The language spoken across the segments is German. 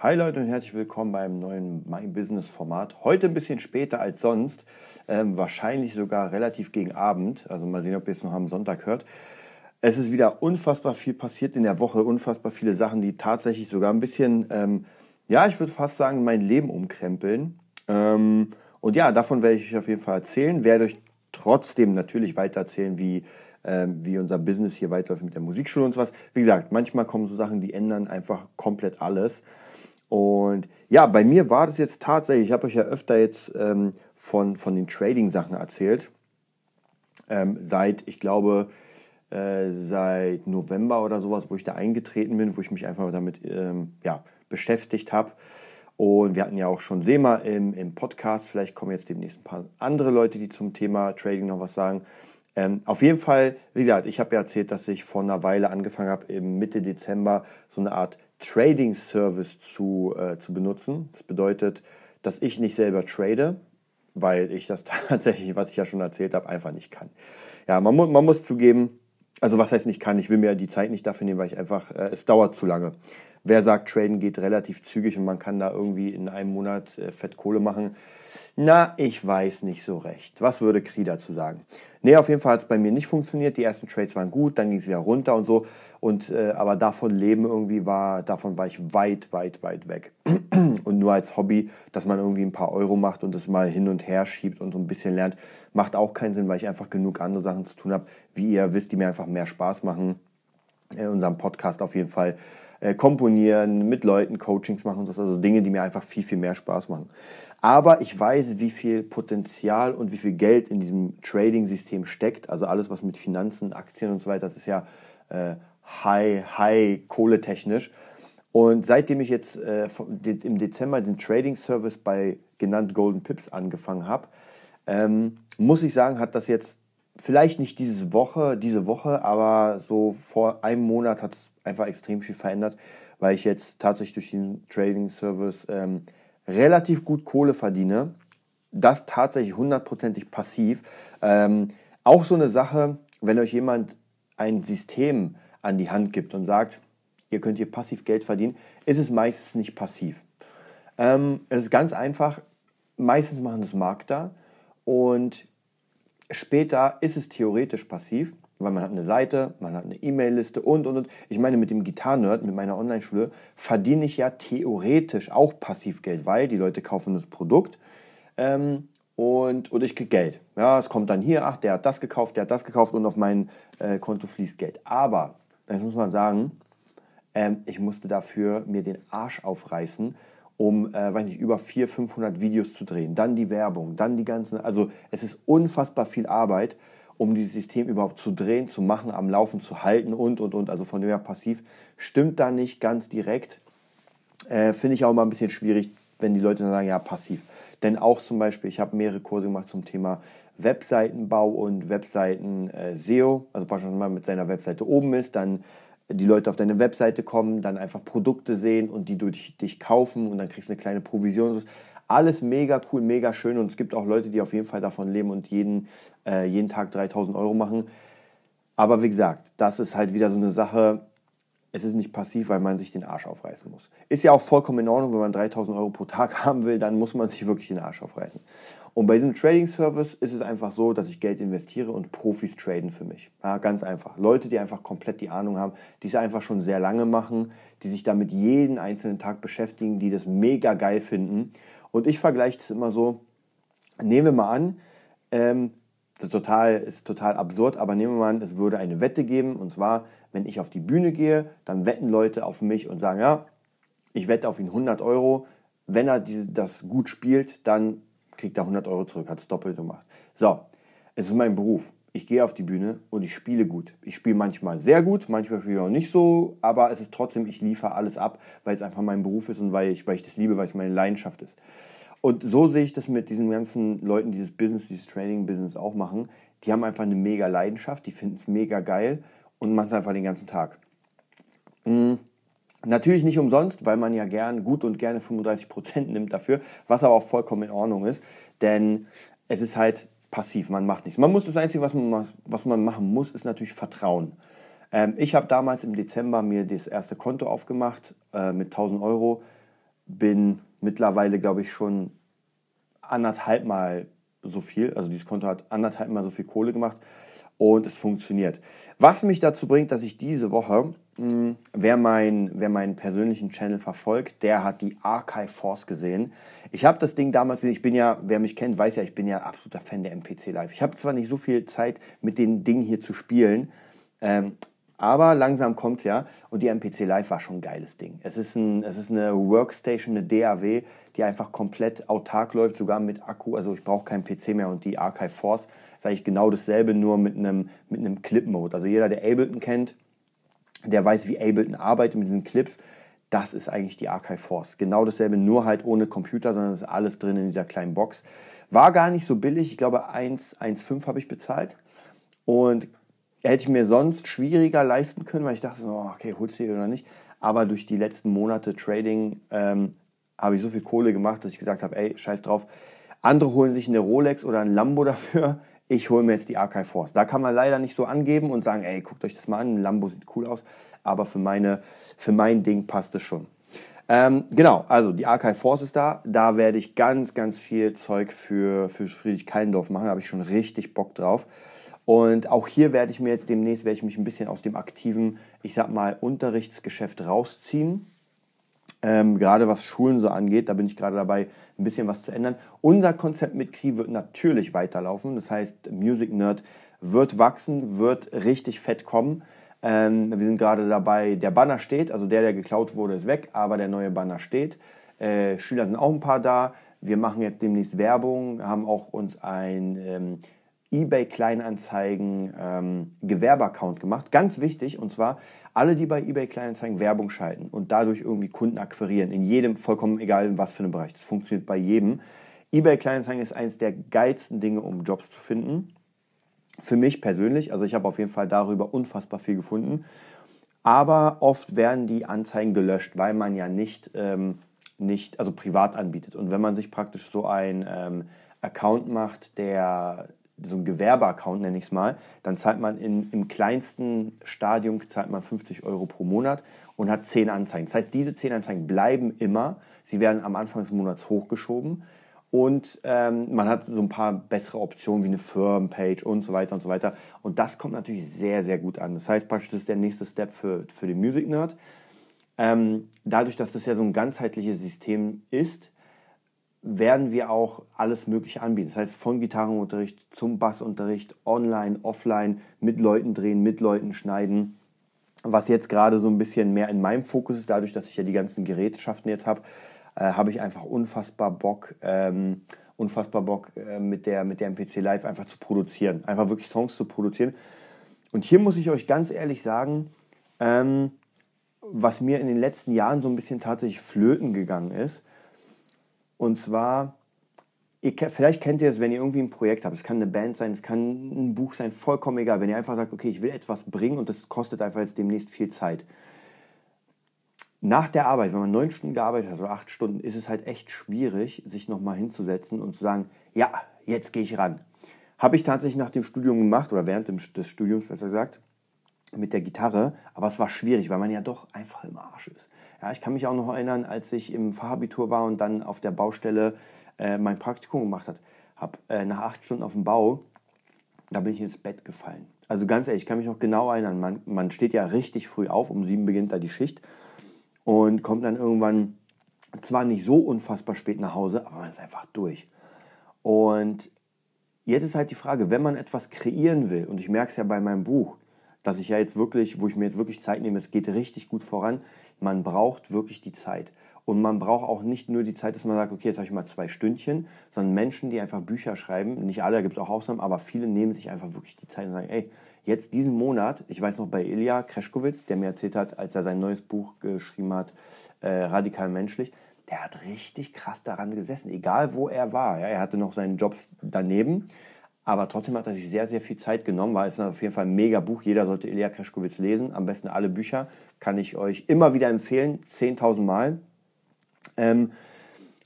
Hi Leute und herzlich willkommen beim neuen My Business Format. Heute ein bisschen später als sonst, ähm, wahrscheinlich sogar relativ gegen Abend. Also mal sehen, ob ihr es noch am Sonntag hört. Es ist wieder unfassbar viel passiert in der Woche, unfassbar viele Sachen, die tatsächlich sogar ein bisschen, ähm, ja, ich würde fast sagen, mein Leben umkrempeln. Ähm, und ja, davon werde ich euch auf jeden Fall erzählen. Werde euch trotzdem natürlich weiter erzählen, wie ähm, wie unser Business hier weiterläuft mit der Musikschule und so was. Wie gesagt, manchmal kommen so Sachen, die ändern einfach komplett alles. Und ja, bei mir war das jetzt tatsächlich, ich habe euch ja öfter jetzt ähm, von, von den Trading-Sachen erzählt. Ähm, seit, ich glaube, äh, seit November oder sowas, wo ich da eingetreten bin, wo ich mich einfach damit ähm, ja, beschäftigt habe. Und wir hatten ja auch schon Sema im, im Podcast. Vielleicht kommen jetzt demnächst ein paar andere Leute, die zum Thema Trading noch was sagen. Ähm, auf jeden Fall, wie gesagt, ich habe ja erzählt, dass ich vor einer Weile angefangen habe, im Mitte Dezember so eine Art Trading Service zu, äh, zu benutzen. Das bedeutet, dass ich nicht selber trade, weil ich das tatsächlich, was ich ja schon erzählt habe, einfach nicht kann. Ja, man, mu man muss zugeben, also was heißt nicht kann, ich will mir die Zeit nicht dafür nehmen, weil ich einfach, äh, es dauert zu lange. Wer sagt, Traden geht relativ zügig und man kann da irgendwie in einem Monat äh, Fettkohle machen, na, ich weiß nicht so recht. Was würde Kri dazu sagen? Nee, auf jeden Fall hat es bei mir nicht funktioniert. Die ersten Trades waren gut, dann ging es wieder runter und so. Und äh, aber davon leben irgendwie war, davon war ich weit, weit, weit weg. und nur als Hobby, dass man irgendwie ein paar Euro macht und das mal hin und her schiebt und so ein bisschen lernt, macht auch keinen Sinn, weil ich einfach genug andere Sachen zu tun habe, wie ihr wisst, die mir einfach mehr Spaß machen. In unserem Podcast auf jeden Fall äh, komponieren, mit Leuten Coachings machen, das also Dinge, die mir einfach viel, viel mehr Spaß machen. Aber ich weiß, wie viel Potenzial und wie viel Geld in diesem Trading-System steckt. Also alles, was mit Finanzen, Aktien und so weiter, das ist ja äh, high, high kohletechnisch. Und seitdem ich jetzt äh, im Dezember diesen Trading-Service bei genannt Golden Pips angefangen habe, ähm, muss ich sagen, hat das jetzt vielleicht nicht diese Woche, diese Woche, aber so vor einem Monat hat es einfach extrem viel verändert, weil ich jetzt tatsächlich durch den Trading Service ähm, relativ gut Kohle verdiene. Das tatsächlich hundertprozentig passiv. Ähm, auch so eine Sache, wenn euch jemand ein System an die Hand gibt und sagt, ihr könnt hier passiv Geld verdienen, ist es meistens nicht passiv. Ähm, es ist ganz einfach, meistens machen das Markter und Später ist es theoretisch passiv, weil man hat eine Seite, man hat eine E-Mail-Liste und, und, und. Ich meine, mit dem Gitarrenerd, mit meiner Online-Schule, verdiene ich ja theoretisch auch Passivgeld, weil die Leute kaufen das Produkt ähm, und, und ich kriege Geld. Ja, es kommt dann hier, ach, der hat das gekauft, der hat das gekauft und auf mein äh, Konto fließt Geld. Aber, das muss man sagen, ähm, ich musste dafür mir den Arsch aufreißen, um, äh, weiß nicht, über 400, 500 Videos zu drehen. Dann die Werbung, dann die ganzen, also es ist unfassbar viel Arbeit, um dieses System überhaupt zu drehen, zu machen, am Laufen zu halten und, und, und. Also von dem her passiv stimmt da nicht ganz direkt. Äh, Finde ich auch mal ein bisschen schwierig, wenn die Leute dann sagen, ja, passiv. Denn auch zum Beispiel, ich habe mehrere Kurse gemacht zum Thema Webseitenbau und Webseiten äh, SEO. Also beispielsweise, wenn man mit seiner Webseite oben ist, dann die Leute auf deine Webseite kommen, dann einfach Produkte sehen und die durch dich kaufen und dann kriegst du eine kleine Provision. Alles mega cool, mega schön und es gibt auch Leute, die auf jeden Fall davon leben und jeden, äh, jeden Tag 3000 Euro machen. Aber wie gesagt, das ist halt wieder so eine Sache, es ist nicht passiv, weil man sich den Arsch aufreißen muss. Ist ja auch vollkommen in Ordnung, wenn man 3000 Euro pro Tag haben will, dann muss man sich wirklich den Arsch aufreißen. Und bei diesem Trading Service ist es einfach so, dass ich Geld investiere und Profis traden für mich. Ja, ganz einfach. Leute, die einfach komplett die Ahnung haben, die es einfach schon sehr lange machen, die sich damit jeden einzelnen Tag beschäftigen, die das mega geil finden. Und ich vergleiche das immer so, nehmen wir mal an, ähm, total, ist total absurd, aber nehmen wir mal an, es würde eine Wette geben. Und zwar, wenn ich auf die Bühne gehe, dann wetten Leute auf mich und sagen, ja, ich wette auf ihn 100 Euro. Wenn er das gut spielt, dann kriegt er 100 Euro zurück, hat es doppelt gemacht. So, es ist mein Beruf. Ich gehe auf die Bühne und ich spiele gut. Ich spiele manchmal sehr gut, manchmal spiele ich auch nicht so, aber es ist trotzdem, ich liefere alles ab, weil es einfach mein Beruf ist und weil ich, weil ich das liebe, weil es meine Leidenschaft ist. Und so sehe ich das mit diesen ganzen Leuten, die dieses Business, dieses Training-Business auch machen. Die haben einfach eine mega Leidenschaft, die finden es mega geil und machen es einfach den ganzen Tag. Mhm. Natürlich nicht umsonst, weil man ja gern, gut und gerne 35% nimmt dafür, was aber auch vollkommen in Ordnung ist, denn es ist halt passiv, man macht nichts. Man muss das Einzige, was man, was man machen muss, ist natürlich Vertrauen. Ähm, ich habe damals im Dezember mir das erste Konto aufgemacht äh, mit 1000 Euro bin mittlerweile, glaube ich, schon anderthalb Mal so viel. Also dieses Konto hat anderthalb Mal so viel Kohle gemacht und es funktioniert. Was mich dazu bringt, dass ich diese Woche, mh, hm, wer, mein, wer meinen persönlichen Channel verfolgt, der hat die Archive Force gesehen. Ich habe das Ding damals, ich bin ja, wer mich kennt, weiß ja, ich bin ja absoluter Fan der MPC Live. Ich habe zwar nicht so viel Zeit, mit den Dingen hier zu spielen, ähm, aber langsam kommt es ja und die MPC Live war schon ein geiles Ding. Es ist, ein, es ist eine Workstation, eine DAW, die einfach komplett autark läuft, sogar mit Akku. Also ich brauche keinen PC mehr und die Archive Force ist eigentlich genau dasselbe, nur mit einem, mit einem Clip-Mode. Also jeder, der Ableton kennt, der weiß, wie Ableton arbeitet mit diesen Clips. Das ist eigentlich die Archive Force. Genau dasselbe, nur halt ohne Computer, sondern es ist alles drin in dieser kleinen Box. War gar nicht so billig. Ich glaube, 1,5 habe ich bezahlt. Und hätte ich mir sonst schwieriger leisten können, weil ich dachte, so, okay, holst du die oder nicht. Aber durch die letzten Monate Trading ähm, habe ich so viel Kohle gemacht, dass ich gesagt habe, ey, scheiß drauf. Andere holen sich eine Rolex oder ein Lambo dafür. Ich hole mir jetzt die Archive Force. Da kann man leider nicht so angeben und sagen, ey, guckt euch das mal an, ein Lambo sieht cool aus. Aber für, meine, für mein Ding passt es schon. Ähm, genau, also die Archive Force ist da. Da werde ich ganz, ganz viel Zeug für, für Friedrich Kallendorf machen. Da habe ich schon richtig Bock drauf. Und auch hier werde ich mir jetzt demnächst, werde ich mich ein bisschen aus dem aktiven, ich sag mal, Unterrichtsgeschäft rausziehen. Ähm, gerade was Schulen so angeht, da bin ich gerade dabei, ein bisschen was zu ändern. Unser Konzept mit Kri wird natürlich weiterlaufen. Das heißt, Music Nerd wird wachsen, wird richtig fett kommen. Ähm, wir sind gerade dabei, der Banner steht, also der, der geklaut wurde, ist weg, aber der neue Banner steht. Äh, Schüler sind auch ein paar da. Wir machen jetzt demnächst Werbung, haben auch uns ein ähm, eBay Kleinanzeigen ähm, Gewerbeaccount gemacht. Ganz wichtig, und zwar alle, die bei eBay Kleinanzeigen Werbung schalten und dadurch irgendwie Kunden akquirieren, in jedem, vollkommen egal in was für einem Bereich, das funktioniert bei jedem. eBay Kleinanzeigen ist eines der geilsten Dinge, um Jobs zu finden. Für mich persönlich, also ich habe auf jeden Fall darüber unfassbar viel gefunden. Aber oft werden die Anzeigen gelöscht, weil man ja nicht, ähm, nicht also privat anbietet. Und wenn man sich praktisch so ein ähm, Account macht, der so ein Gewerbeaccount nenne ich es mal, dann zahlt man in, im kleinsten Stadium zahlt man 50 Euro pro Monat und hat 10 Anzeigen. Das heißt, diese 10 Anzeigen bleiben immer. Sie werden am Anfang des Monats hochgeschoben und ähm, man hat so ein paar bessere Optionen wie eine Firmenpage und so weiter und so weiter. Und das kommt natürlich sehr, sehr gut an. Das heißt praktisch, das ist der nächste Step für, für den Music Nerd. Ähm, dadurch, dass das ja so ein ganzheitliches System ist, werden wir auch alles Mögliche anbieten. Das heißt, von Gitarrenunterricht zum Bassunterricht, online, offline, mit Leuten drehen, mit Leuten schneiden. Was jetzt gerade so ein bisschen mehr in meinem Fokus ist, dadurch, dass ich ja die ganzen Gerätschaften jetzt habe, äh, habe ich einfach unfassbar Bock, ähm, unfassbar Bock äh, mit, der, mit der MPC Live einfach zu produzieren. Einfach wirklich Songs zu produzieren. Und hier muss ich euch ganz ehrlich sagen, ähm, was mir in den letzten Jahren so ein bisschen tatsächlich flöten gegangen ist, und zwar, ihr, vielleicht kennt ihr es, wenn ihr irgendwie ein Projekt habt. Es kann eine Band sein, es kann ein Buch sein, vollkommen egal. Wenn ihr einfach sagt, okay, ich will etwas bringen und das kostet einfach jetzt demnächst viel Zeit. Nach der Arbeit, wenn man neun Stunden gearbeitet hat oder acht Stunden, ist es halt echt schwierig, sich nochmal hinzusetzen und zu sagen, ja, jetzt gehe ich ran. Habe ich tatsächlich nach dem Studium gemacht oder während des Studiums besser gesagt mit der Gitarre, aber es war schwierig, weil man ja doch einfach im Arsch ist. Ja, ich kann mich auch noch erinnern, als ich im Fachabitur war und dann auf der Baustelle äh, mein Praktikum gemacht habe. äh, nach acht Stunden auf dem Bau, da bin ich ins Bett gefallen. Also ganz ehrlich, ich kann mich noch genau erinnern, man, man steht ja richtig früh auf, um sieben beginnt da die Schicht und kommt dann irgendwann zwar nicht so unfassbar spät nach Hause, aber man ist einfach durch. Und jetzt ist halt die Frage, wenn man etwas kreieren will, und ich merke es ja bei meinem Buch, dass ich ja jetzt wirklich, wo ich mir jetzt wirklich Zeit nehme, es geht richtig gut voran. Man braucht wirklich die Zeit. Und man braucht auch nicht nur die Zeit, dass man sagt, okay, jetzt habe ich mal zwei Stündchen, sondern Menschen, die einfach Bücher schreiben, nicht alle, da gibt es auch Ausnahmen, aber viele nehmen sich einfach wirklich die Zeit und sagen, ey, jetzt diesen Monat, ich weiß noch bei Ilya Kreschkowitz, der mir erzählt hat, als er sein neues Buch geschrieben hat, äh, Radikal Menschlich, der hat richtig krass daran gesessen, egal wo er war. Ja, er hatte noch seinen Jobs daneben aber trotzdem hat er sich sehr, sehr viel Zeit genommen, weil es ist auf jeden Fall ein mega Buch. Jeder sollte Ilya Kreschkowitz lesen. Am besten alle Bücher. Kann ich euch immer wieder empfehlen. 10.000 Mal. Ähm,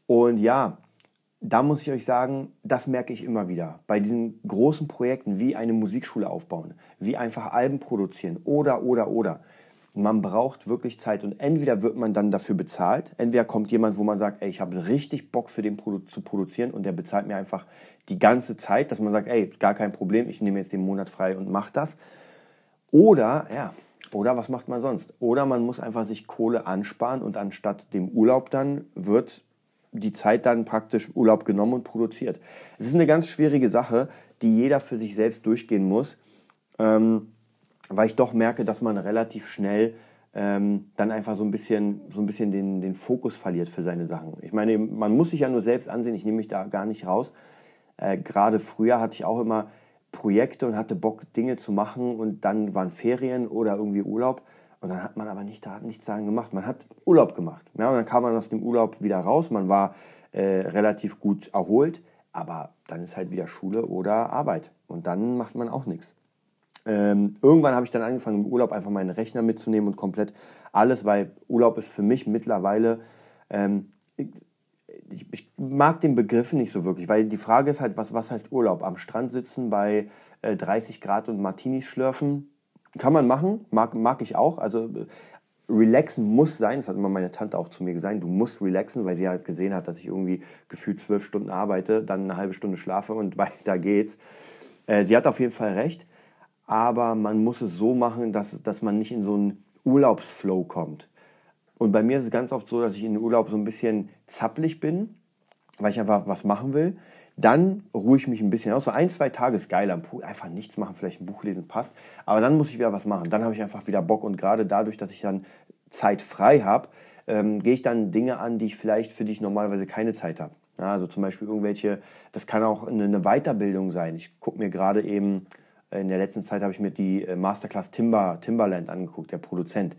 und ja, da muss ich euch sagen, das merke ich immer wieder. Bei diesen großen Projekten wie eine Musikschule aufbauen, wie einfach Alben produzieren oder, oder, oder. Man braucht wirklich Zeit und entweder wird man dann dafür bezahlt, entweder kommt jemand, wo man sagt, ey, ich habe richtig Bock für den Produ zu produzieren und der bezahlt mir einfach die ganze Zeit, dass man sagt, ey, gar kein Problem, ich nehme jetzt den Monat frei und mache das. Oder, ja, oder was macht man sonst? Oder man muss einfach sich Kohle ansparen und anstatt dem Urlaub dann wird die Zeit dann praktisch Urlaub genommen und produziert. Es ist eine ganz schwierige Sache, die jeder für sich selbst durchgehen muss. Ähm, weil ich doch merke, dass man relativ schnell ähm, dann einfach so ein bisschen, so ein bisschen den, den Fokus verliert für seine Sachen. Ich meine, man muss sich ja nur selbst ansehen, ich nehme mich da gar nicht raus. Äh, Gerade früher hatte ich auch immer Projekte und hatte Bock, Dinge zu machen und dann waren Ferien oder irgendwie Urlaub und dann hat man aber nicht, da nichts daran gemacht. Man hat Urlaub gemacht. Ja, und dann kam man aus dem Urlaub wieder raus, man war äh, relativ gut erholt, aber dann ist halt wieder Schule oder Arbeit und dann macht man auch nichts. Ähm, irgendwann habe ich dann angefangen, im Urlaub einfach meinen Rechner mitzunehmen und komplett alles, weil Urlaub ist für mich mittlerweile, ähm, ich, ich, mag den Begriff nicht so wirklich, weil die Frage ist halt, was, was heißt Urlaub? Am Strand sitzen bei äh, 30 Grad und Martinis schlürfen, kann man machen, mag, mag ich auch. Also relaxen muss sein, das hat immer meine Tante auch zu mir gesagt, du musst relaxen, weil sie halt gesehen hat, dass ich irgendwie gefühlt zwölf Stunden arbeite, dann eine halbe Stunde schlafe und weiter geht's. Äh, sie hat auf jeden Fall recht aber man muss es so machen, dass, dass man nicht in so einen Urlaubsflow kommt. Und bei mir ist es ganz oft so, dass ich in den Urlaub so ein bisschen zappelig bin, weil ich einfach was machen will. Dann ruhe ich mich ein bisschen aus. So ein, zwei Tage ist geil am Pool. Einfach nichts machen, vielleicht ein Buch lesen passt. Aber dann muss ich wieder was machen. Dann habe ich einfach wieder Bock. Und gerade dadurch, dass ich dann Zeit frei habe, ähm, gehe ich dann Dinge an, die ich vielleicht für die ich normalerweise keine Zeit habe. Also zum Beispiel irgendwelche, das kann auch eine Weiterbildung sein. Ich gucke mir gerade eben in der letzten Zeit habe ich mir die äh, Masterclass Timber, Timberland angeguckt, der Produzent.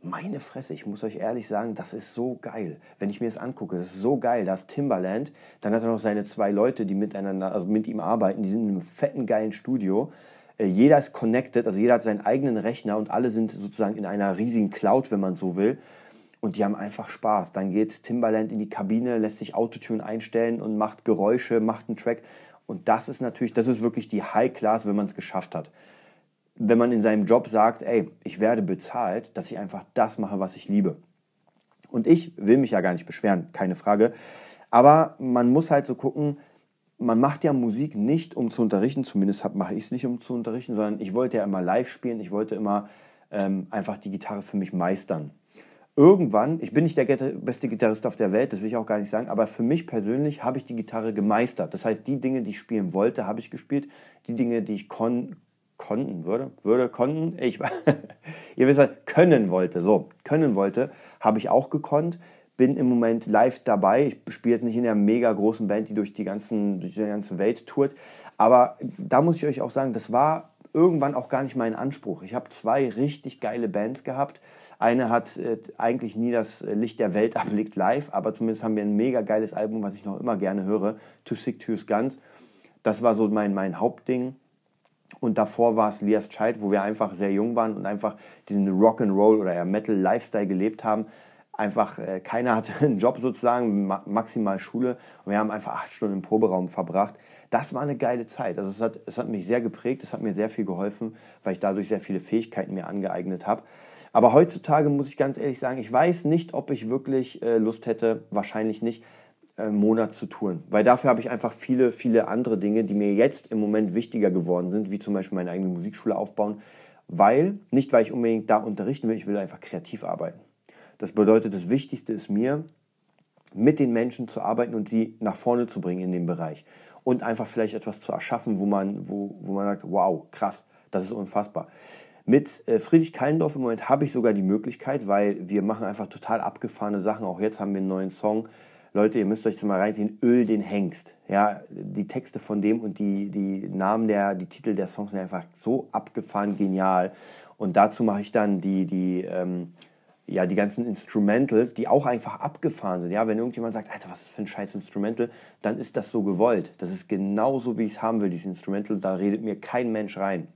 Meine Fresse, ich muss euch ehrlich sagen, das ist so geil. Wenn ich mir das angucke, das ist so geil. Da ist Timberland, dann hat er noch seine zwei Leute, die miteinander, also mit ihm arbeiten, die sind in einem fetten, geilen Studio. Äh, jeder ist connected, also jeder hat seinen eigenen Rechner und alle sind sozusagen in einer riesigen Cloud, wenn man so will. Und die haben einfach Spaß. Dann geht Timberland in die Kabine, lässt sich Autotune einstellen und macht Geräusche, macht einen Track. Und das ist natürlich, das ist wirklich die High Class, wenn man es geschafft hat. Wenn man in seinem Job sagt, ey, ich werde bezahlt, dass ich einfach das mache, was ich liebe. Und ich will mich ja gar nicht beschweren, keine Frage. Aber man muss halt so gucken, man macht ja Musik nicht, um zu unterrichten, zumindest mache ich es nicht, um zu unterrichten, sondern ich wollte ja immer live spielen, ich wollte immer ähm, einfach die Gitarre für mich meistern irgendwann, ich bin nicht der beste Gitarrist auf der Welt, das will ich auch gar nicht sagen, aber für mich persönlich habe ich die Gitarre gemeistert. Das heißt, die Dinge, die ich spielen wollte, habe ich gespielt. Die Dinge, die ich kon konnten würde, würde, konnten, ich, ihr wisst, können wollte, so, können wollte, habe ich auch gekonnt. Bin im Moment live dabei. Ich spiele jetzt nicht in einer mega großen Band, die durch die, ganzen, durch die ganze Welt tourt. Aber da muss ich euch auch sagen, das war irgendwann auch gar nicht mein Anspruch. Ich habe zwei richtig geile Bands gehabt eine hat äh, eigentlich nie das Licht der Welt erblickt live, aber zumindest haben wir ein mega geiles Album, was ich noch immer gerne höre, Too Sick to Guns. Das war so mein, mein Hauptding. Und davor war es Lias Child, wo wir einfach sehr jung waren und einfach diesen Rock'n'Roll oder eher Metal-Lifestyle gelebt haben. Einfach, äh, keiner hatte einen Job sozusagen, ma maximal Schule. Und wir haben einfach acht Stunden im Proberaum verbracht. Das war eine geile Zeit. Also es hat, es hat mich sehr geprägt, es hat mir sehr viel geholfen, weil ich dadurch sehr viele Fähigkeiten mir angeeignet habe. Aber heutzutage muss ich ganz ehrlich sagen, ich weiß nicht, ob ich wirklich äh, Lust hätte, wahrscheinlich nicht, äh, Monat zu touren. Weil dafür habe ich einfach viele, viele andere Dinge, die mir jetzt im Moment wichtiger geworden sind, wie zum Beispiel meine eigene Musikschule aufbauen. Weil, nicht weil ich unbedingt da unterrichten will, ich will einfach kreativ arbeiten. Das bedeutet, das Wichtigste ist mir, mit den Menschen zu arbeiten und sie nach vorne zu bringen in dem Bereich. Und einfach vielleicht etwas zu erschaffen, wo man, wo, wo man sagt, wow, krass, das ist unfassbar. Mit äh, Friedrich Kallendorf im Moment habe ich sogar die Möglichkeit, weil wir machen einfach total abgefahrene Sachen. Auch jetzt haben wir einen neuen Song. Leute, ihr müsst euch das mal reinziehen. Öl den Hengst. Ja, die Texte von dem und die, die Namen der, die Titel der Songs sind einfach so abgefahren genial. Und dazu mache ich dann die, die, ähm, ja, die ganzen Instrumentals, die auch einfach abgefahren sind. Ja, wenn irgendjemand sagt, Alter, was ist für ein scheiß Instrumental, dann ist das so gewollt. Das ist genauso, wie ich es haben will, dieses Instrumental. Da redet mir kein Mensch rein.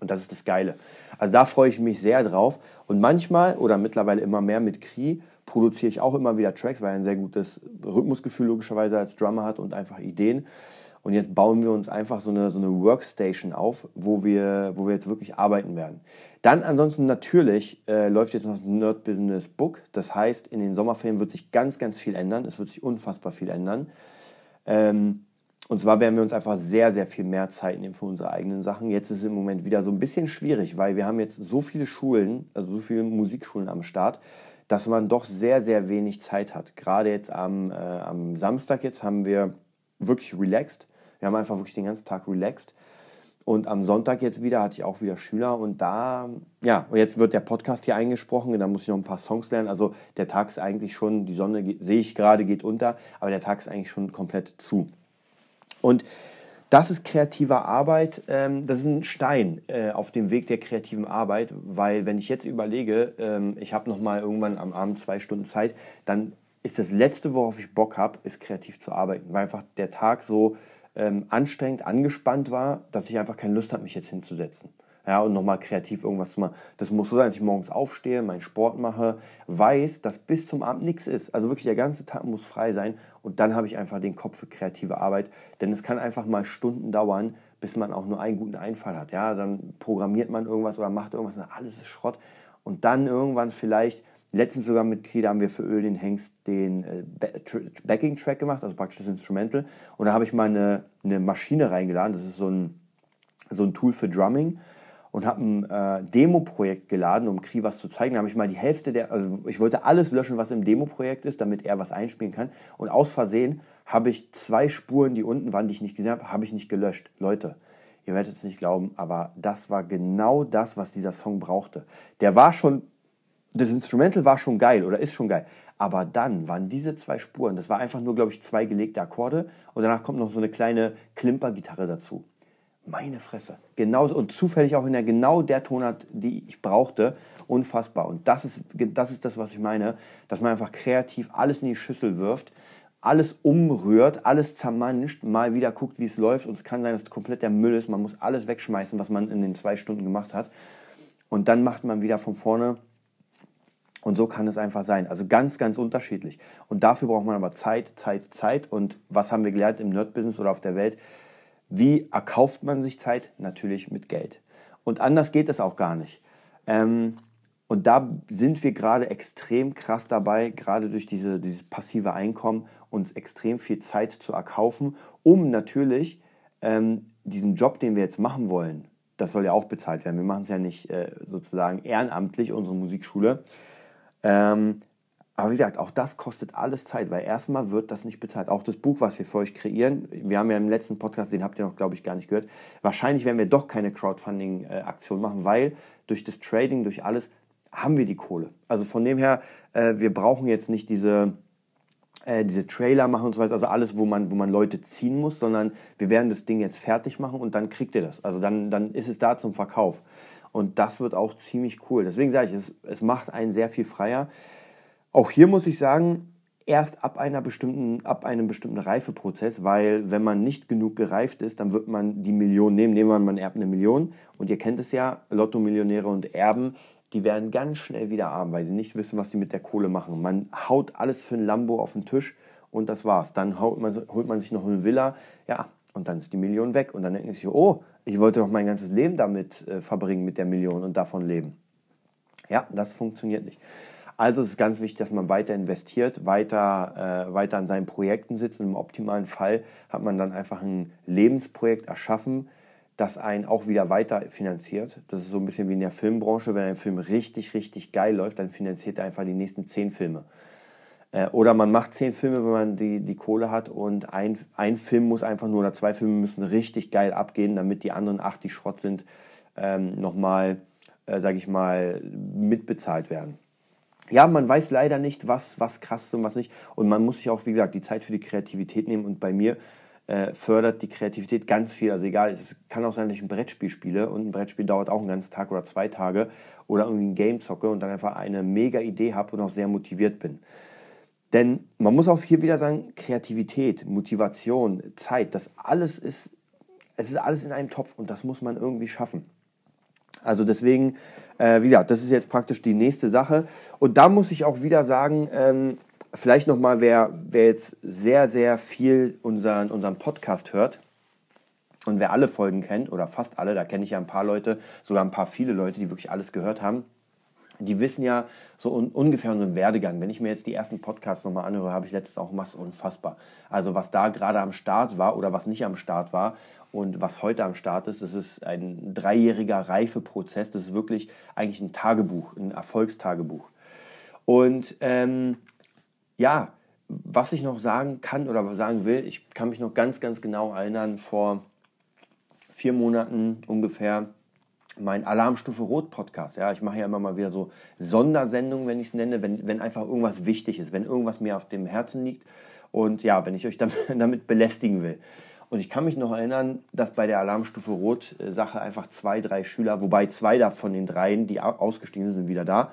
Und das ist das Geile. Also da freue ich mich sehr drauf. Und manchmal oder mittlerweile immer mehr mit Kri produziere ich auch immer wieder Tracks, weil er ein sehr gutes Rhythmusgefühl logischerweise als Drummer hat und einfach Ideen. Und jetzt bauen wir uns einfach so eine, so eine Workstation auf, wo wir, wo wir jetzt wirklich arbeiten werden. Dann ansonsten natürlich äh, läuft jetzt noch Nerd Business Book. Das heißt, in den Sommerferien wird sich ganz, ganz viel ändern. Es wird sich unfassbar viel ändern. Ähm, und zwar werden wir uns einfach sehr, sehr viel mehr Zeit nehmen für unsere eigenen Sachen. Jetzt ist es im Moment wieder so ein bisschen schwierig, weil wir haben jetzt so viele Schulen, also so viele Musikschulen am Start, dass man doch sehr, sehr wenig Zeit hat. Gerade jetzt am, äh, am Samstag jetzt haben wir wirklich relaxed. Wir haben einfach wirklich den ganzen Tag relaxed. Und am Sonntag jetzt wieder hatte ich auch wieder Schüler und da, ja, und jetzt wird der Podcast hier eingesprochen, da muss ich noch ein paar Songs lernen. Also der Tag ist eigentlich schon, die Sonne sehe ich gerade, geht unter, aber der Tag ist eigentlich schon komplett zu. Und das ist kreative Arbeit, ähm, das ist ein Stein äh, auf dem Weg der kreativen Arbeit, weil wenn ich jetzt überlege, ähm, ich habe noch mal irgendwann am Abend zwei Stunden Zeit, dann ist das Letzte, worauf ich Bock habe, ist kreativ zu arbeiten, weil einfach der Tag so ähm, anstrengend, angespannt war, dass ich einfach keine Lust habe, mich jetzt hinzusetzen. Ja, und nochmal kreativ irgendwas zu machen. Das muss so sein, dass ich morgens aufstehe, meinen Sport mache, weiß, dass bis zum Abend nichts ist. Also wirklich der ganze Tag muss frei sein und dann habe ich einfach den Kopf für kreative Arbeit. Denn es kann einfach mal Stunden dauern, bis man auch nur einen guten Einfall hat. Ja, dann programmiert man irgendwas oder macht irgendwas und alles ist Schrott. Und dann irgendwann vielleicht Letztens sogar mit Krieda haben wir für Öl den Hengst den äh, Backing-Track gemacht, also praktisch das Instrumental. Und da habe ich mal eine, eine Maschine reingeladen, das ist so ein, so ein Tool für Drumming. Und habe ein äh, Demo-Projekt geladen, um Kri was zu zeigen. Da habe ich mal die Hälfte der, also ich wollte alles löschen, was im Demo-Projekt ist, damit er was einspielen kann. Und aus Versehen habe ich zwei Spuren, die unten waren, die ich nicht gesehen habe, habe ich nicht gelöscht. Leute, ihr werdet es nicht glauben, aber das war genau das, was dieser Song brauchte. Der war schon das Instrumental war schon geil oder ist schon geil. Aber dann waren diese zwei Spuren, das war einfach nur, glaube ich, zwei gelegte Akkorde und danach kommt noch so eine kleine Klimpergitarre dazu. Meine Fresse. Genauso und zufällig auch in der genau der Tonart, die ich brauchte. Unfassbar. Und das ist, das ist das, was ich meine, dass man einfach kreativ alles in die Schüssel wirft, alles umrührt, alles zermanscht, mal wieder guckt, wie es läuft. Und es kann sein, dass es komplett der Müll ist. Man muss alles wegschmeißen, was man in den zwei Stunden gemacht hat. Und dann macht man wieder von vorne und so kann es einfach sein. Also ganz, ganz unterschiedlich. Und dafür braucht man aber Zeit, Zeit, Zeit. Und was haben wir gelernt im Nerd-Business oder auf der Welt? Wie erkauft man sich Zeit? Natürlich mit Geld. Und anders geht es auch gar nicht. Ähm, und da sind wir gerade extrem krass dabei, gerade durch diese, dieses passive Einkommen, uns extrem viel Zeit zu erkaufen, um natürlich ähm, diesen Job, den wir jetzt machen wollen, das soll ja auch bezahlt werden. Wir machen es ja nicht äh, sozusagen ehrenamtlich, unsere Musikschule, ähm, aber wie gesagt, auch das kostet alles Zeit, weil erstmal wird das nicht bezahlt. Auch das Buch, was wir für euch kreieren, wir haben ja im letzten Podcast, den habt ihr noch, glaube ich, gar nicht gehört. Wahrscheinlich werden wir doch keine Crowdfunding-Aktion machen, weil durch das Trading, durch alles haben wir die Kohle. Also von dem her, äh, wir brauchen jetzt nicht diese, äh, diese Trailer machen und so weiter, also alles, wo man, wo man Leute ziehen muss, sondern wir werden das Ding jetzt fertig machen und dann kriegt ihr das. Also dann, dann ist es da zum Verkauf. Und das wird auch ziemlich cool. Deswegen sage ich, es, es macht einen sehr viel freier. Auch hier muss ich sagen, erst ab, einer bestimmten, ab einem bestimmten Reifeprozess, weil wenn man nicht genug gereift ist, dann wird man die Million nehmen. Nehmen wir mal, man erbt eine Million. Und ihr kennt es ja, Lotto-Millionäre und Erben, die werden ganz schnell wieder arm, weil sie nicht wissen, was sie mit der Kohle machen. Man haut alles für ein Lambo auf den Tisch und das war's. Dann holt man, holt man sich noch eine Villa, ja, und dann ist die Million weg. Und dann denkt man sich, oh, ich wollte doch mein ganzes Leben damit äh, verbringen, mit der Million und davon leben. Ja, das funktioniert nicht. Also es ist ganz wichtig, dass man weiter investiert, weiter, äh, weiter an seinen Projekten sitzt. Und Im optimalen Fall hat man dann einfach ein Lebensprojekt erschaffen, das einen auch wieder weiter finanziert. Das ist so ein bisschen wie in der Filmbranche. Wenn ein Film richtig, richtig geil läuft, dann finanziert er einfach die nächsten zehn Filme. Äh, oder man macht zehn Filme, wenn man die, die Kohle hat und ein, ein Film muss einfach nur oder zwei Filme müssen richtig geil abgehen, damit die anderen acht, die Schrott sind, ähm, nochmal, äh, sage ich mal, mitbezahlt werden. Ja, man weiß leider nicht, was, was krass ist und was nicht. Und man muss sich auch, wie gesagt, die Zeit für die Kreativität nehmen. Und bei mir äh, fördert die Kreativität ganz viel. Also egal, es kann auch sein, dass ich ein Brettspiel spiele und ein Brettspiel dauert auch einen ganzen Tag oder zwei Tage oder irgendwie ein Game zocke und dann einfach eine mega Idee habe und auch sehr motiviert bin. Denn man muss auch hier wieder sagen, Kreativität, Motivation, Zeit, das alles ist, es ist alles in einem Topf und das muss man irgendwie schaffen. Also deswegen, äh, wie gesagt, das ist jetzt praktisch die nächste Sache. Und da muss ich auch wieder sagen, ähm, vielleicht nochmal, wer, wer jetzt sehr, sehr viel unseren, unseren Podcast hört, Und wer alle Folgen kennt, oder fast alle, da kenne ich ja ein paar Leute, sogar ein paar viele Leute, die wirklich alles gehört haben, die wissen ja so un ungefähr unseren Werdegang. Wenn ich mir jetzt die ersten Podcasts nochmal anhöre, habe ich letztens auch was unfassbar. Also was da gerade am Start war oder was nicht am Start war und was heute am Start ist, das ist ein dreijähriger Reifeprozess. Das ist wirklich eigentlich ein Tagebuch, ein Erfolgstagebuch. Und ähm, ja, was ich noch sagen kann oder sagen will, ich kann mich noch ganz, ganz genau erinnern, vor vier Monaten ungefähr mein Alarmstufe Rot Podcast. Ja, ich mache ja immer mal wieder so Sondersendungen, wenn ich es nenne, wenn, wenn einfach irgendwas wichtig ist, wenn irgendwas mir auf dem Herzen liegt und ja, wenn ich euch damit, damit belästigen will. Und ich kann mich noch erinnern, dass bei der Alarmstufe Rot äh, Sache einfach zwei, drei Schüler, wobei zwei davon den dreien, die ausgestiegen sind, sind wieder da.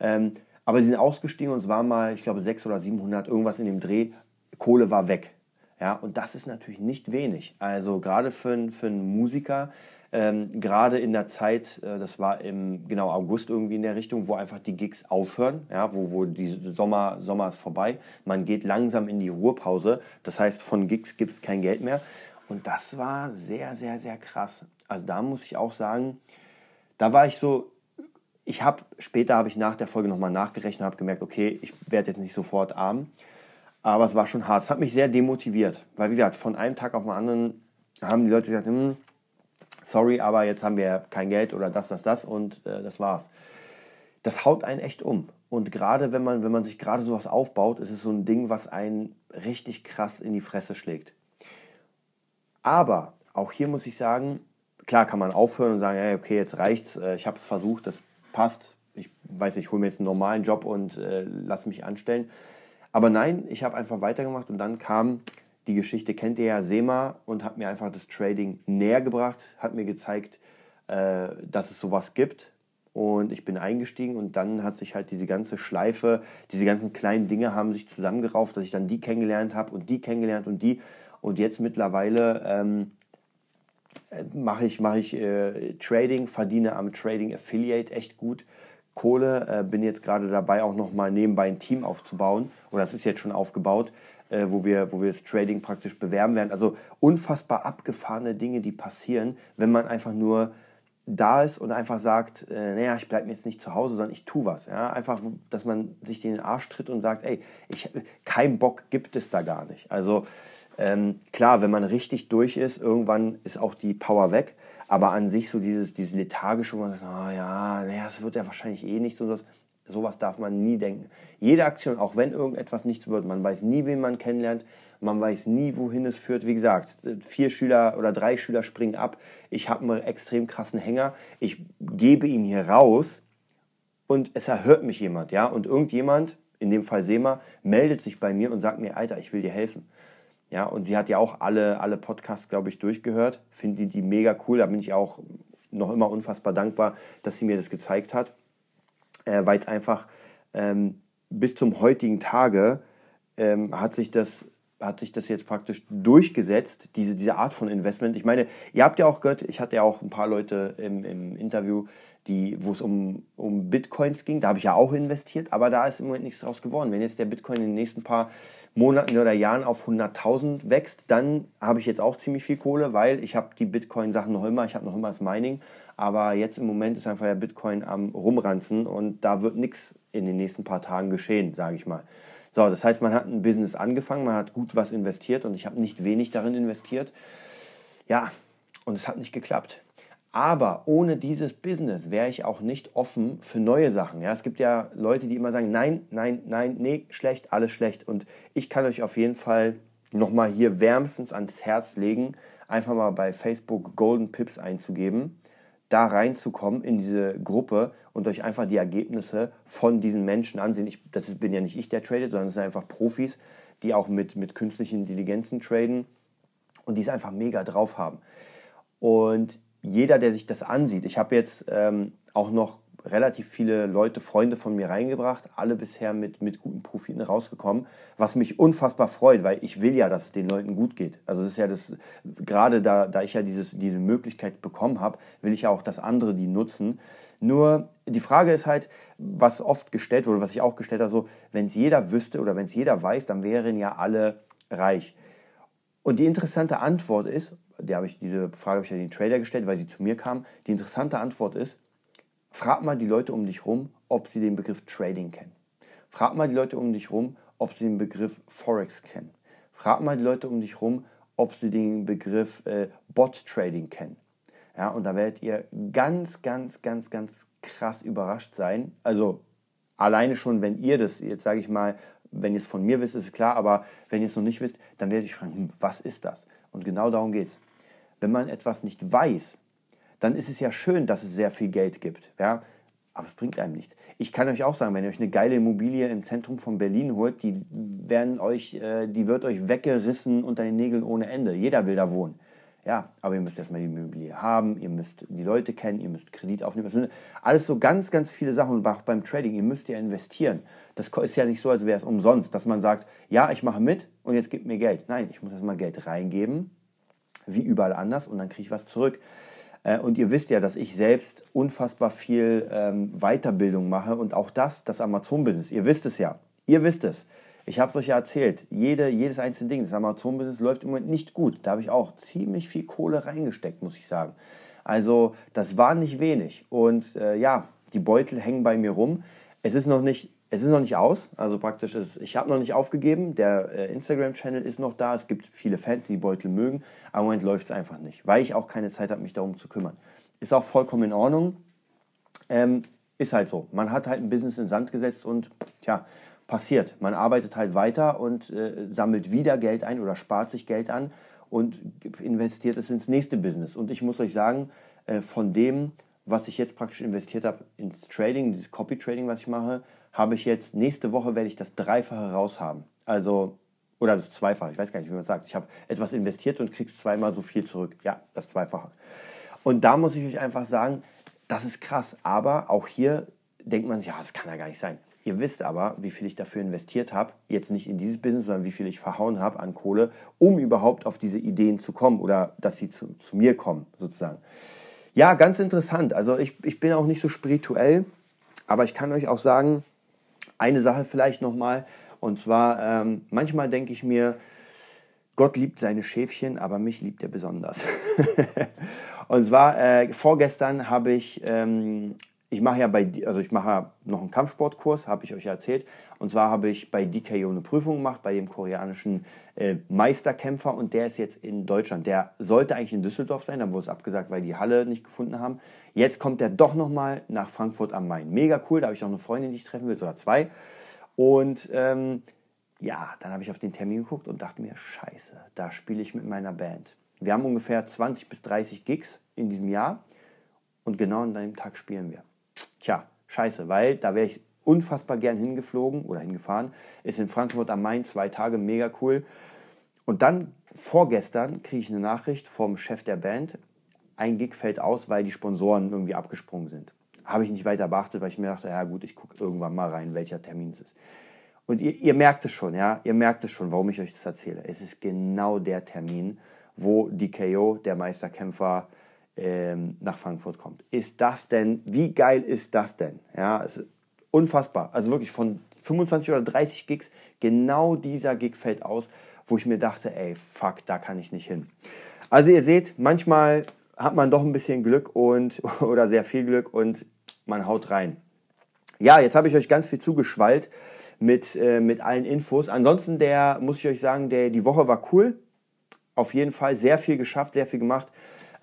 Ähm, aber sie sind ausgestiegen und es war mal, ich glaube, 600 oder 700, irgendwas in dem Dreh. Kohle war weg. Ja, und das ist natürlich nicht wenig. Also gerade für, für einen Musiker, ähm, gerade in der Zeit, äh, das war im genau August irgendwie in der Richtung, wo einfach die Gigs aufhören, ja, wo, wo die Sommer, Sommer ist vorbei. Man geht langsam in die Ruhepause. Das heißt, von Gigs gibt es kein Geld mehr. Und das war sehr, sehr, sehr krass. Also da muss ich auch sagen, da war ich so, ich habe, später habe ich nach der Folge nochmal nachgerechnet und habe gemerkt, okay, ich werde jetzt nicht sofort arm. Aber es war schon hart. Es hat mich sehr demotiviert. Weil, wie gesagt, von einem Tag auf den anderen haben die Leute gesagt, hm, sorry, aber jetzt haben wir kein Geld oder das, das, das und äh, das war's. Das haut einen echt um. Und gerade wenn man, wenn man sich gerade sowas aufbaut, ist es so ein Ding, was einen richtig krass in die Fresse schlägt. Aber auch hier muss ich sagen, klar kann man aufhören und sagen, hey, okay, jetzt reicht's, äh, ich habe es versucht, das passt. Ich weiß nicht, ich hole mir jetzt einen normalen Job und äh, lass mich anstellen. Aber nein, ich habe einfach weitergemacht und dann kam die Geschichte, kennt ihr ja, SEMA und hat mir einfach das Trading näher gebracht, hat mir gezeigt, äh, dass es sowas gibt. Und ich bin eingestiegen und dann hat sich halt diese ganze Schleife, diese ganzen kleinen Dinge haben sich zusammengerauft, dass ich dann die kennengelernt habe und die kennengelernt und die. Und jetzt mittlerweile ähm, mache ich, mach ich äh, Trading, verdiene am Trading Affiliate echt gut. Kohle, äh, bin jetzt gerade dabei, auch nochmal nebenbei ein Team aufzubauen. Oder das ist jetzt schon aufgebaut, äh, wo, wir, wo wir das Trading praktisch bewerben werden. Also unfassbar abgefahrene Dinge, die passieren, wenn man einfach nur da ist und einfach sagt, äh, naja, ich bleibe jetzt nicht zu Hause, sondern ich tue was. Ja? Einfach, dass man sich den Arsch tritt und sagt, ey, ich, kein Bock gibt es da gar nicht. Also ähm, klar, wenn man richtig durch ist, irgendwann ist auch die Power weg. Aber an sich so dieses, dieses lethargische, wo man sagt, oh ja, naja, das wird ja wahrscheinlich eh nichts und sowas. Sowas darf man nie denken. Jede Aktion, auch wenn irgendetwas nichts wird, man weiß nie, wen man kennenlernt, man weiß nie, wohin es führt. Wie gesagt, vier Schüler oder drei Schüler springen ab. Ich habe einen extrem krassen Hänger. Ich gebe ihn hier raus und es erhört mich jemand, ja. Und irgendjemand, in dem Fall Sema, meldet sich bei mir und sagt mir, Alter, ich will dir helfen. Ja, und sie hat ja auch alle, alle Podcasts, glaube ich, durchgehört. Finde die, die mega cool. Da bin ich auch noch immer unfassbar dankbar, dass sie mir das gezeigt hat. Äh, Weil es einfach ähm, bis zum heutigen Tage ähm, hat sich das hat sich das jetzt praktisch durchgesetzt, diese, diese Art von Investment. Ich meine, ihr habt ja auch gehört, ich hatte ja auch ein paar Leute im, im Interview, die, wo es um, um Bitcoins ging. Da habe ich ja auch investiert, aber da ist im Moment nichts draus geworden. Wenn jetzt der Bitcoin in den nächsten paar Monaten oder Jahren auf 100.000 wächst, dann habe ich jetzt auch ziemlich viel Kohle, weil ich habe die Bitcoin-Sachen noch immer, ich habe noch immer das Mining, aber jetzt im Moment ist einfach der Bitcoin am rumranzen und da wird nichts in den nächsten paar Tagen geschehen, sage ich mal. So, das heißt, man hat ein Business angefangen, man hat gut was investiert und ich habe nicht wenig darin investiert. Ja, und es hat nicht geklappt. Aber ohne dieses Business wäre ich auch nicht offen für neue Sachen. Ja, es gibt ja Leute, die immer sagen, nein, nein, nein, nee, schlecht, alles schlecht. Und ich kann euch auf jeden Fall nochmal hier wärmstens ans Herz legen, einfach mal bei Facebook Golden Pips einzugeben, da reinzukommen in diese Gruppe und euch einfach die Ergebnisse von diesen Menschen ansehen. Ich, das ist, bin ja nicht ich, der tradet, sondern es sind einfach Profis, die auch mit, mit künstlichen Intelligenzen traden und die es einfach mega drauf haben. Und jeder, der sich das ansieht, ich habe jetzt ähm, auch noch relativ viele Leute, Freunde von mir reingebracht, alle bisher mit, mit guten Profiten rausgekommen, was mich unfassbar freut, weil ich will ja, dass es den Leuten gut geht. Also es ist ja das, gerade da, da ich ja dieses, diese Möglichkeit bekommen habe, will ich ja auch, dass andere die nutzen. Nur die Frage ist halt, was oft gestellt wurde, was ich auch gestellt habe, so, wenn es jeder wüsste oder wenn es jeder weiß, dann wären ja alle reich. Und die interessante Antwort ist, die habe ich, diese Frage habe ich an den Trader gestellt, weil sie zu mir kam. Die interessante Antwort ist, frag mal die Leute um dich rum, ob sie den Begriff Trading kennen. Frag mal die Leute um dich rum, ob sie den Begriff Forex kennen. Frag mal die Leute um dich rum, ob sie den Begriff äh, Bot Trading kennen. Ja, und da werdet ihr ganz, ganz, ganz, ganz krass überrascht sein. Also alleine schon, wenn ihr das, jetzt sage ich mal, wenn ihr es von mir wisst, ist es klar, aber wenn ihr es noch nicht wisst, dann werdet ihr euch fragen, hm, was ist das? Und genau darum geht es. Wenn man etwas nicht weiß, dann ist es ja schön, dass es sehr viel Geld gibt. Ja? Aber es bringt einem nichts. Ich kann euch auch sagen, wenn ihr euch eine geile Immobilie im Zentrum von Berlin holt, die, werden euch, äh, die wird euch weggerissen unter den Nägeln ohne Ende. Jeder will da wohnen. Ja, aber ihr müsst erstmal die Immobilie haben, ihr müsst die Leute kennen, ihr müsst Kredit aufnehmen. Das sind alles so ganz, ganz viele Sachen. Und auch beim Trading, ihr müsst ja investieren. Das ist ja nicht so, als wäre es umsonst, dass man sagt, ja, ich mache mit und jetzt gibt mir Geld. Nein, ich muss erstmal Geld reingeben, wie überall anders, und dann kriege ich was zurück. Äh, und ihr wisst ja, dass ich selbst unfassbar viel ähm, Weiterbildung mache und auch das, das Amazon-Business. Ihr wisst es ja. Ihr wisst es. Ich habe es euch ja erzählt, Jede, jedes einzelne Ding, das Amazon-Business läuft im Moment nicht gut. Da habe ich auch ziemlich viel Kohle reingesteckt, muss ich sagen. Also das war nicht wenig. Und äh, ja, die Beutel hängen bei mir rum. Es ist noch nicht, es ist noch nicht aus. Also praktisch, ist, ich habe noch nicht aufgegeben. Der äh, Instagram-Channel ist noch da. Es gibt viele Fans, die Beutel mögen. Aber im Moment läuft es einfach nicht, weil ich auch keine Zeit habe, mich darum zu kümmern. Ist auch vollkommen in Ordnung. Ähm, ist halt so. Man hat halt ein Business in Sand gesetzt und tja, passiert. Man arbeitet halt weiter und äh, sammelt wieder Geld ein oder spart sich Geld an und investiert es ins nächste Business. Und ich muss euch sagen, äh, von dem, was ich jetzt praktisch investiert habe ins Trading, dieses Copy Trading, was ich mache, habe ich jetzt, nächste Woche werde ich das Dreifache raushaben. Also, oder das Zweifache, ich weiß gar nicht, wie man sagt. Ich habe etwas investiert und kriegst zweimal so viel zurück. Ja, das Zweifache. Und da muss ich euch einfach sagen, das ist krass. Aber auch hier denkt man sich, ja, das kann ja gar nicht sein. Ihr wisst aber, wie viel ich dafür investiert habe, jetzt nicht in dieses Business, sondern wie viel ich verhauen habe an Kohle, um überhaupt auf diese Ideen zu kommen oder dass sie zu, zu mir kommen, sozusagen. Ja, ganz interessant. Also ich, ich bin auch nicht so spirituell, aber ich kann euch auch sagen, eine Sache vielleicht nochmal, und zwar, ähm, manchmal denke ich mir, Gott liebt seine Schäfchen, aber mich liebt er besonders. und zwar, äh, vorgestern habe ich ähm, ich mache ja bei, also ich mache noch einen Kampfsportkurs, habe ich euch erzählt. Und zwar habe ich bei DKO eine Prüfung gemacht, bei dem koreanischen äh, Meisterkämpfer. Und der ist jetzt in Deutschland. Der sollte eigentlich in Düsseldorf sein, dann wurde es abgesagt, weil die Halle nicht gefunden haben. Jetzt kommt er doch nochmal nach Frankfurt am Main. Mega cool, da habe ich auch eine Freundin, die ich treffen will, oder zwei. Und ähm, ja, dann habe ich auf den Termin geguckt und dachte mir, scheiße, da spiele ich mit meiner Band. Wir haben ungefähr 20 bis 30 Gigs in diesem Jahr und genau an dem Tag spielen wir. Tja, scheiße, weil da wäre ich unfassbar gern hingeflogen oder hingefahren. Ist in Frankfurt am Main zwei Tage mega cool. Und dann vorgestern kriege ich eine Nachricht vom Chef der Band. Ein Gig fällt aus, weil die Sponsoren irgendwie abgesprungen sind. Habe ich nicht weiter beachtet, weil ich mir dachte, ja gut, ich gucke irgendwann mal rein, welcher Termin es ist. Und ihr, ihr, merkt es schon, ja, ihr merkt es schon, warum ich euch das erzähle. Es ist genau der Termin, wo DKO, der Meisterkämpfer, ähm, nach Frankfurt kommt. Ist das denn, wie geil ist das denn? Ja, es ist unfassbar. Also wirklich von 25 oder 30 Gigs, genau dieser Gig fällt aus, wo ich mir dachte, ey, fuck, da kann ich nicht hin. Also ihr seht, manchmal hat man doch ein bisschen Glück und oder sehr viel Glück und man haut rein. Ja, jetzt habe ich euch ganz viel zugeschwallt mit, äh, mit allen Infos. Ansonsten, der, muss ich euch sagen, der, die Woche war cool. Auf jeden Fall sehr viel geschafft, sehr viel gemacht.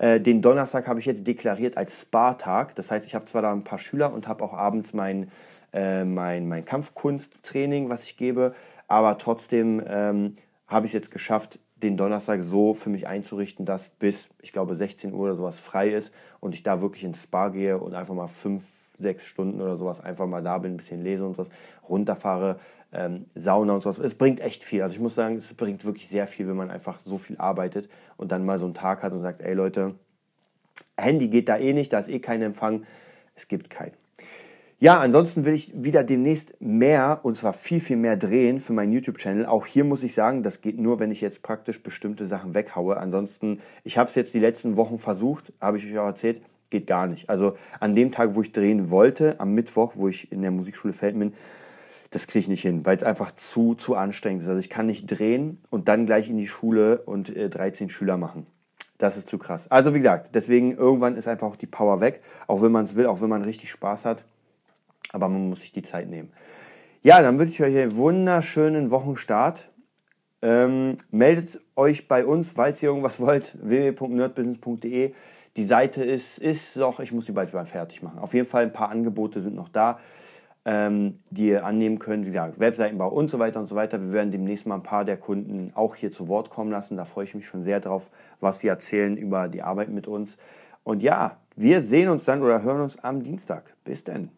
Äh, den Donnerstag habe ich jetzt deklariert als Spa-Tag. Das heißt, ich habe zwar da ein paar Schüler und habe auch abends mein, äh, mein, mein Kampfkunsttraining, was ich gebe, aber trotzdem ähm, habe ich es jetzt geschafft, den Donnerstag so für mich einzurichten, dass bis, ich glaube, 16 Uhr oder sowas frei ist und ich da wirklich ins Spa gehe und einfach mal fünf, sechs Stunden oder sowas einfach mal da bin, ein bisschen lese und sowas, runterfahre, ähm, Sauna und sowas. Es bringt echt viel. Also ich muss sagen, es bringt wirklich sehr viel, wenn man einfach so viel arbeitet und dann mal so einen Tag hat und sagt, ey Leute, Handy geht da eh nicht, da ist eh kein Empfang. Es gibt keinen. Ja, ansonsten will ich wieder demnächst mehr, und zwar viel, viel mehr drehen für meinen YouTube-Channel. Auch hier muss ich sagen, das geht nur, wenn ich jetzt praktisch bestimmte Sachen weghaue. Ansonsten, ich habe es jetzt die letzten Wochen versucht, habe ich euch auch erzählt, geht gar nicht. Also an dem Tag, wo ich drehen wollte, am Mittwoch, wo ich in der Musikschule Feldmin, das kriege ich nicht hin, weil es einfach zu, zu anstrengend ist. Also ich kann nicht drehen und dann gleich in die Schule und äh, 13 Schüler machen. Das ist zu krass. Also wie gesagt, deswegen irgendwann ist einfach auch die Power weg, auch wenn man es will, auch wenn man richtig Spaß hat. Aber man muss sich die Zeit nehmen. Ja, dann wünsche ich euch einen wunderschönen Wochenstart. Ähm, meldet euch bei uns, falls ihr irgendwas wollt, www.nerdbusiness.de. Die Seite ist, ist doch, ich muss sie bald mal fertig machen. Auf jeden Fall ein paar Angebote sind noch da, ähm, die ihr annehmen könnt. Wie gesagt, Webseitenbau und so weiter und so weiter. Wir werden demnächst mal ein paar der Kunden auch hier zu Wort kommen lassen. Da freue ich mich schon sehr drauf, was sie erzählen über die Arbeit mit uns. Und ja, wir sehen uns dann oder hören uns am Dienstag. Bis dann.